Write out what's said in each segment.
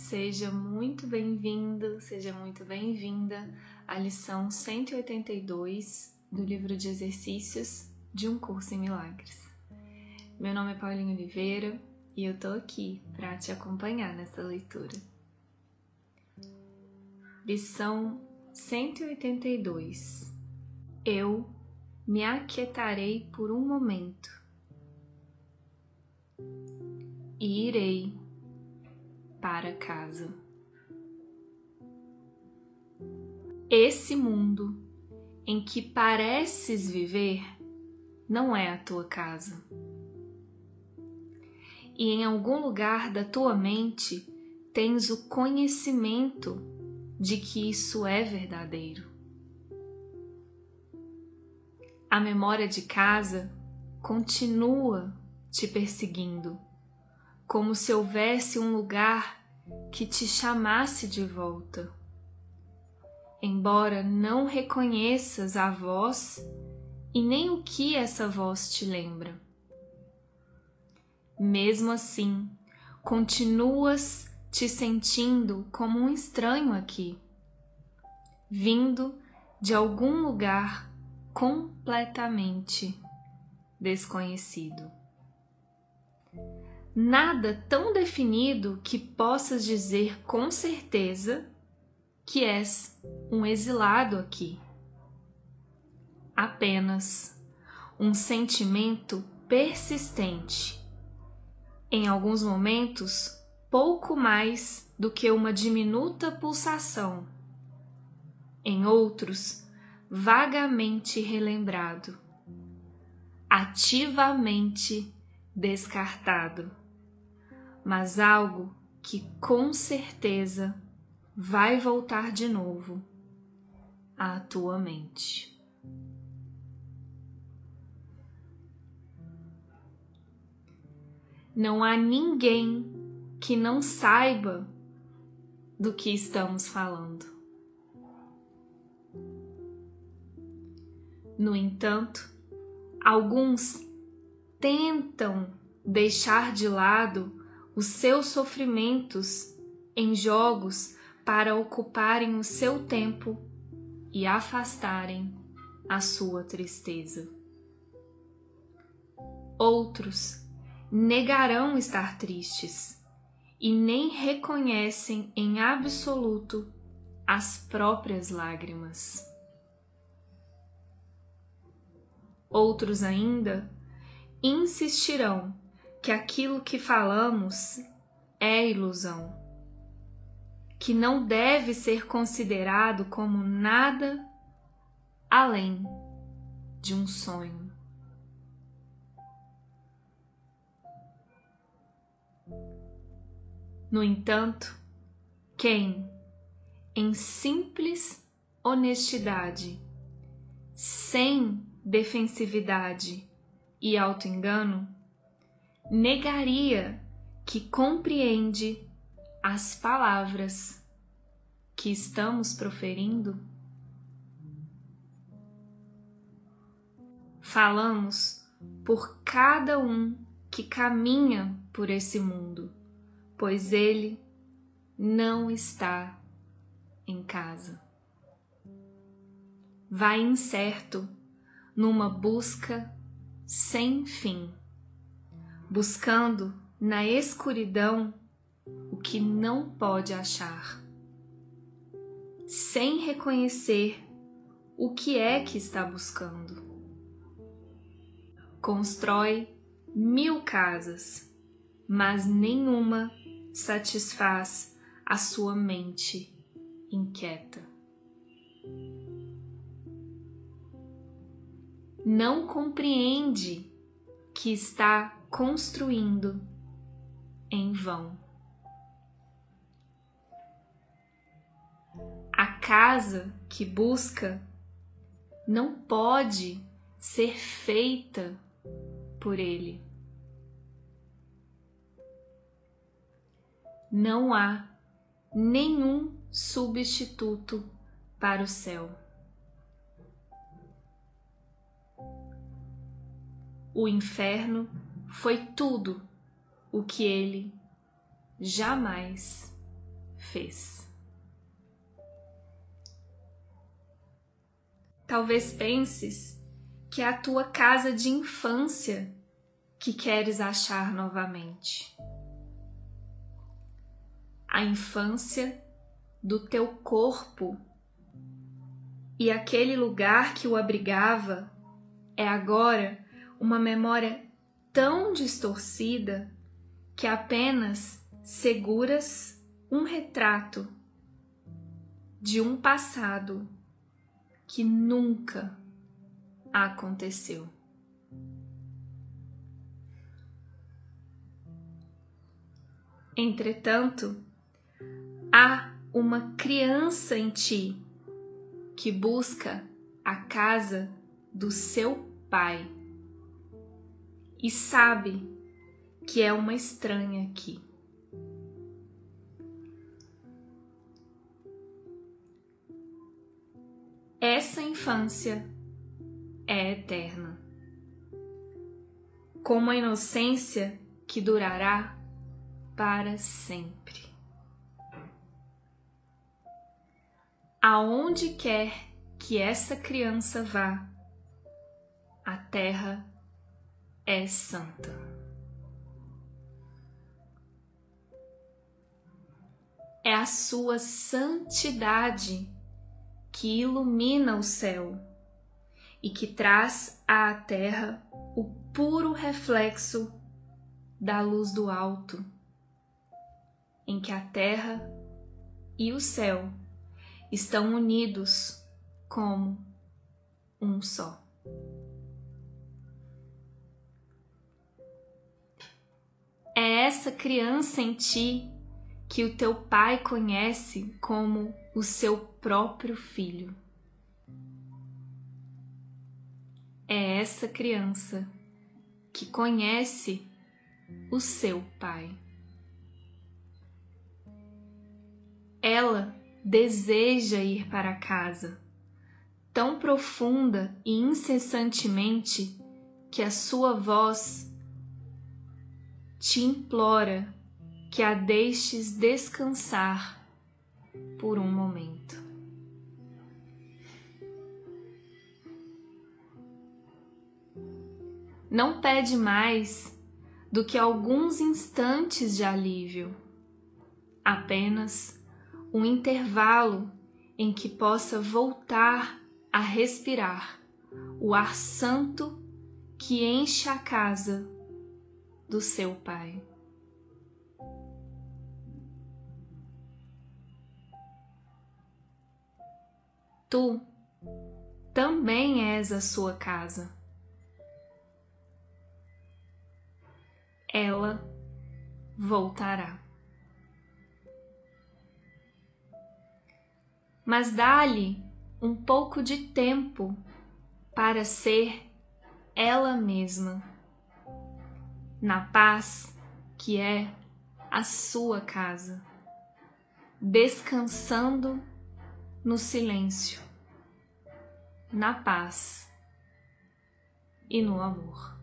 Seja muito bem-vindo, seja muito bem-vinda à lição 182 do livro de exercícios de um curso em milagres. Meu nome é Paulinho Oliveira e eu tô aqui para te acompanhar nessa leitura. Lição 182 Eu me aquietarei por um momento e irei para casa. Esse mundo em que pareces viver não é a tua casa. E em algum lugar da tua mente tens o conhecimento de que isso é verdadeiro. A memória de casa continua te perseguindo como se houvesse um lugar que te chamasse de volta. Embora não reconheças a voz e nem o que essa voz te lembra. Mesmo assim, continuas te sentindo como um estranho aqui, vindo de algum lugar completamente desconhecido nada tão definido que possas dizer com certeza que és um exilado aqui. Apenas um sentimento persistente. Em alguns momentos, pouco mais do que uma diminuta pulsação. Em outros, vagamente relembrado, ativamente descartado mas algo que com certeza vai voltar de novo à tua mente. Não há ninguém que não saiba do que estamos falando. No entanto, alguns tentam deixar de lado os seus sofrimentos em jogos para ocuparem o seu tempo e afastarem a sua tristeza. Outros negarão estar tristes e nem reconhecem em absoluto as próprias lágrimas. Outros ainda insistirão que aquilo que falamos é ilusão, que não deve ser considerado como nada além de um sonho. No entanto, quem, em simples honestidade, sem defensividade e autoengano, negaria que compreende as palavras que estamos proferindo? Falamos por cada um que caminha por esse mundo, pois ele não está em casa. Vai incerto numa busca sem fim buscando na escuridão o que não pode achar, sem reconhecer o que é que está buscando. Constrói mil casas, mas nenhuma satisfaz a sua mente inquieta. Não compreende que está construindo em vão. A casa que busca não pode ser feita por ele. Não há nenhum substituto para o céu. O inferno foi tudo o que ele jamais fez. Talvez penses que é a tua casa de infância que queres achar novamente. A infância do teu corpo e aquele lugar que o abrigava é agora uma memória tão distorcida que apenas seguras um retrato de um passado que nunca aconteceu. Entretanto, há uma criança em ti que busca a casa do seu pai e sabe que é uma estranha aqui. Essa infância é eterna, com uma inocência que durará para sempre. Aonde quer que essa criança vá, a terra é santa. É a sua santidade que ilumina o céu e que traz à terra o puro reflexo da luz do alto, em que a terra e o céu estão unidos como um só. É essa criança em ti que o teu pai conhece como o seu próprio filho. É essa criança que conhece o seu pai. Ela deseja ir para casa, tão profunda e incessantemente que a sua voz te implora que a deixes descansar por um momento. Não pede mais do que alguns instantes de alívio, apenas um intervalo em que possa voltar a respirar o ar santo que enche a casa do seu Pai. Tu também és a sua casa. Ela voltará. Mas dá-lhe um pouco de tempo para ser ela mesma na paz que é a sua casa, descansando no silêncio, na paz e no amor.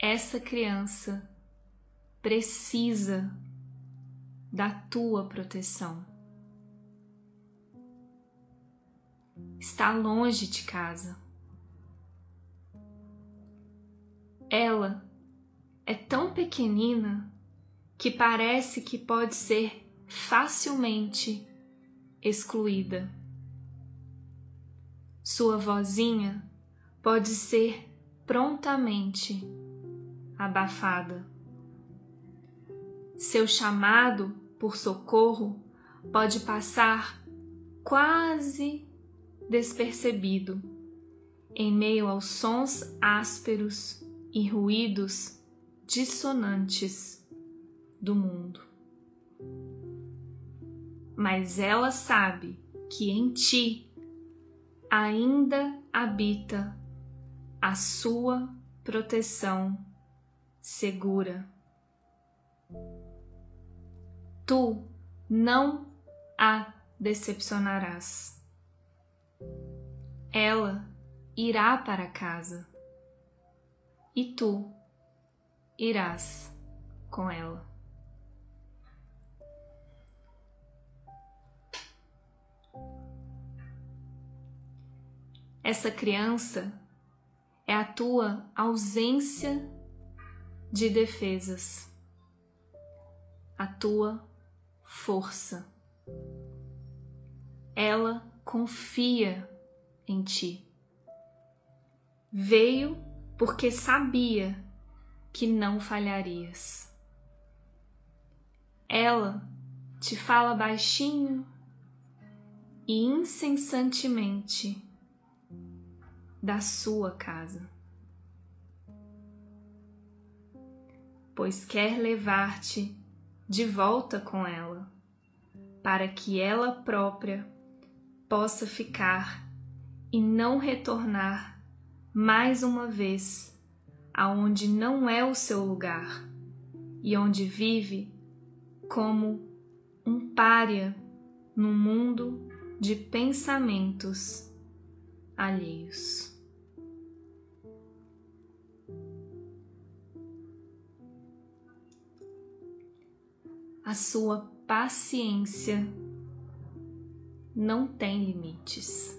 Essa criança precisa da tua proteção. Está longe de casa. Ela é tão pequenina que parece que pode ser facilmente excluída. Sua vozinha pode ser prontamente abafada. Seu chamado por socorro pode passar quase despercebido, em meio aos sons ásperos e ruídos dissonantes do mundo. Mas ela sabe que em ti ainda habita a sua proteção segura. Tu não a decepcionarás ela irá para casa e tu irás com ela. Essa criança é a tua ausência de defesas, a tua força. Ela confia em ti. Veio porque sabia que não falharias. Ela te fala baixinho e incessantemente da sua casa, pois quer levar-te de volta com ela, para que ela própria possa ficar e não retornar mais uma vez aonde não é o seu lugar e onde vive como um pária no mundo de pensamentos alheios. A sua paciência não tem limites.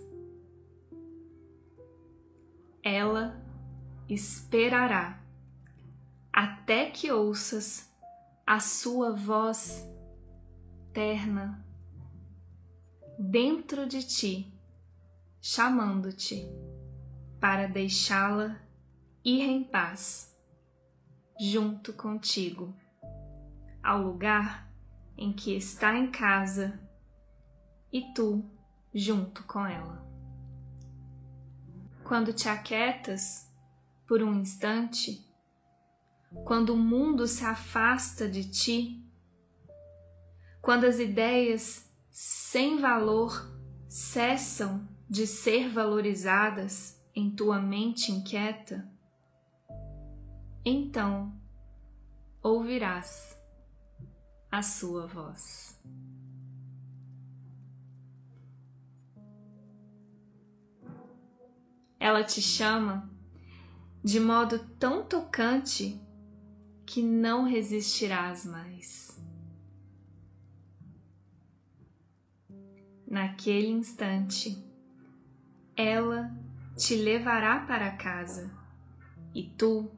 Ela esperará até que ouças a sua voz terna dentro de ti, chamando-te para deixá-la ir em paz junto contigo ao lugar em que está em casa e tu junto com ela. Quando te aquietas por um instante, quando o mundo se afasta de ti, quando as ideias sem valor cessam de ser valorizadas em tua mente inquieta, então ouvirás a sua voz. Ela te chama de modo tão tocante que não resistirás mais. Naquele instante, ela te levará para casa e tu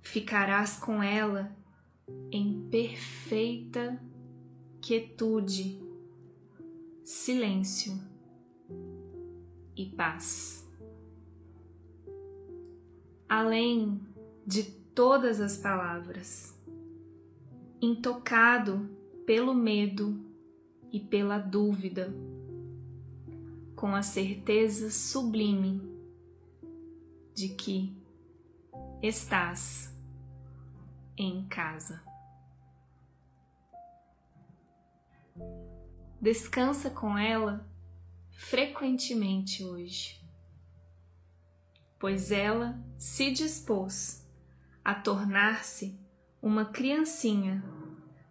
ficarás com ela em perfeita quietude, silêncio e paz além de todas as palavras, intocado pelo medo e pela dúvida, com a certeza sublime de que estás em casa. Descansa com ela frequentemente hoje pois ela se dispôs a tornar-se uma criancinha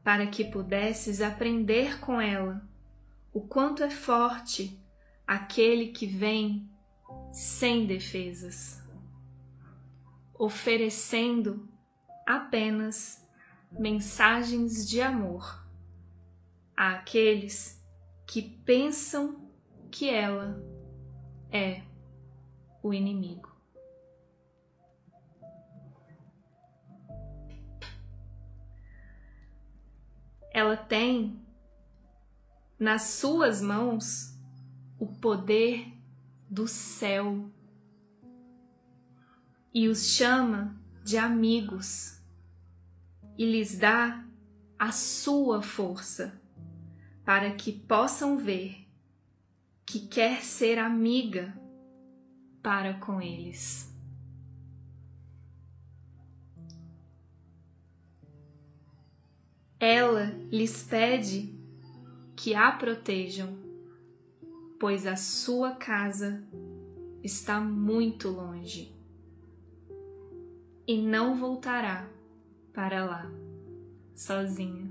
para que pudesses aprender com ela o quanto é forte aquele que vem sem defesas, oferecendo apenas mensagens de amor àqueles que pensam que ela é o inimigo. Ela tem nas suas mãos o poder do céu e os chama de amigos e lhes dá a sua força para que possam ver que quer ser amiga para com eles. Ela lhes pede que a protejam, pois a sua casa está muito longe e não voltará para lá sozinha.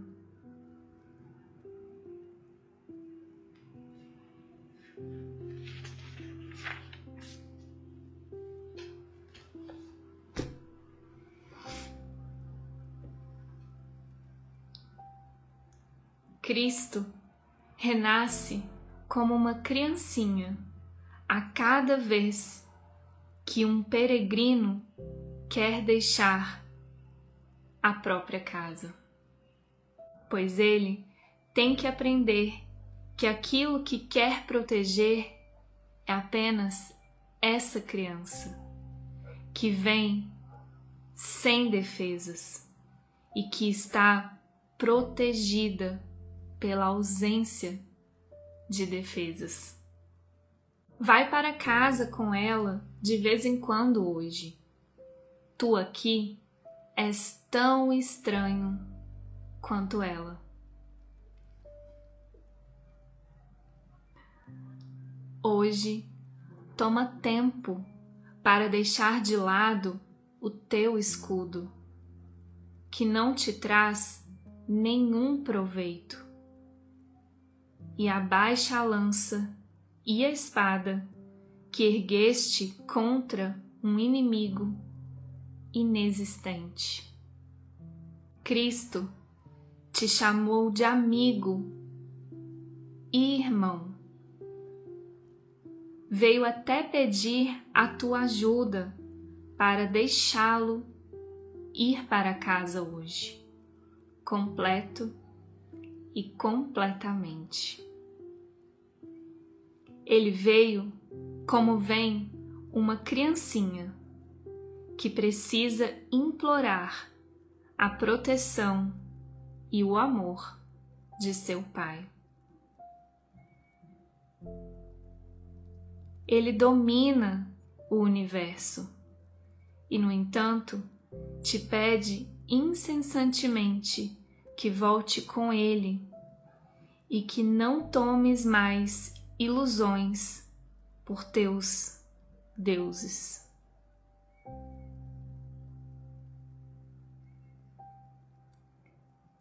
Cristo renasce como uma criancinha a cada vez que um peregrino quer deixar a própria casa. Pois ele tem que aprender que aquilo que quer proteger é apenas essa criança que vem sem defesas e que está protegida pela ausência de defesas. Vai para casa com ela de vez em quando hoje. Tu aqui és tão estranho quanto ela. Hoje, toma tempo para deixar de lado o teu escudo, que não te traz nenhum proveito, e abaixa a lança e a espada que ergueste contra um inimigo inexistente. Cristo te chamou de amigo e irmão. Veio até pedir a tua ajuda para deixá-lo ir para casa hoje, completo e completamente. Ele veio como vem uma criancinha que precisa implorar a proteção e o amor de seu pai. Ele domina o universo e, no entanto, te pede incessantemente que volte com ele e que não tomes mais ilusões por teus deuses.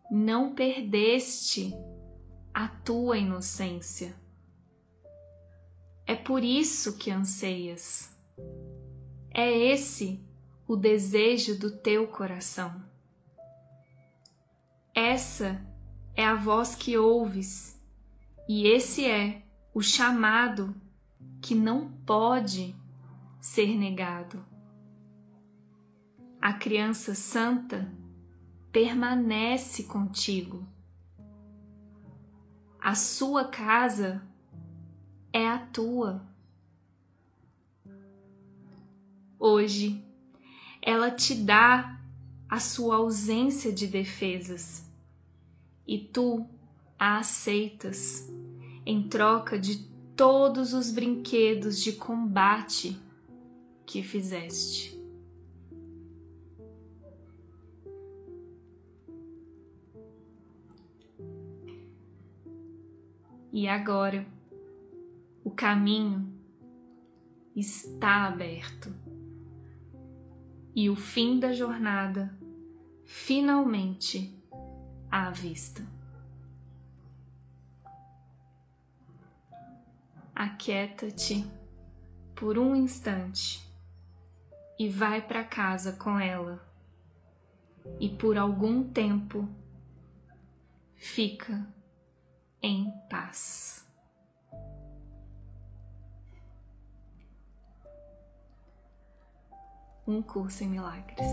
Não perdeste a tua inocência. É por isso que anseias. É esse o desejo do teu coração. Essa é a voz que ouves, e esse é o chamado que não pode ser negado. A criança santa permanece contigo. A sua casa é a tua. Hoje, ela te dá a sua ausência de defesas e tu a aceitas em troca de todos os brinquedos de combate que fizeste. E agora o caminho está aberto e o fim da jornada finalmente à vista. Aquieta-te por um instante e vai para casa com ela, e por algum tempo fica em paz. Um curso em milagres.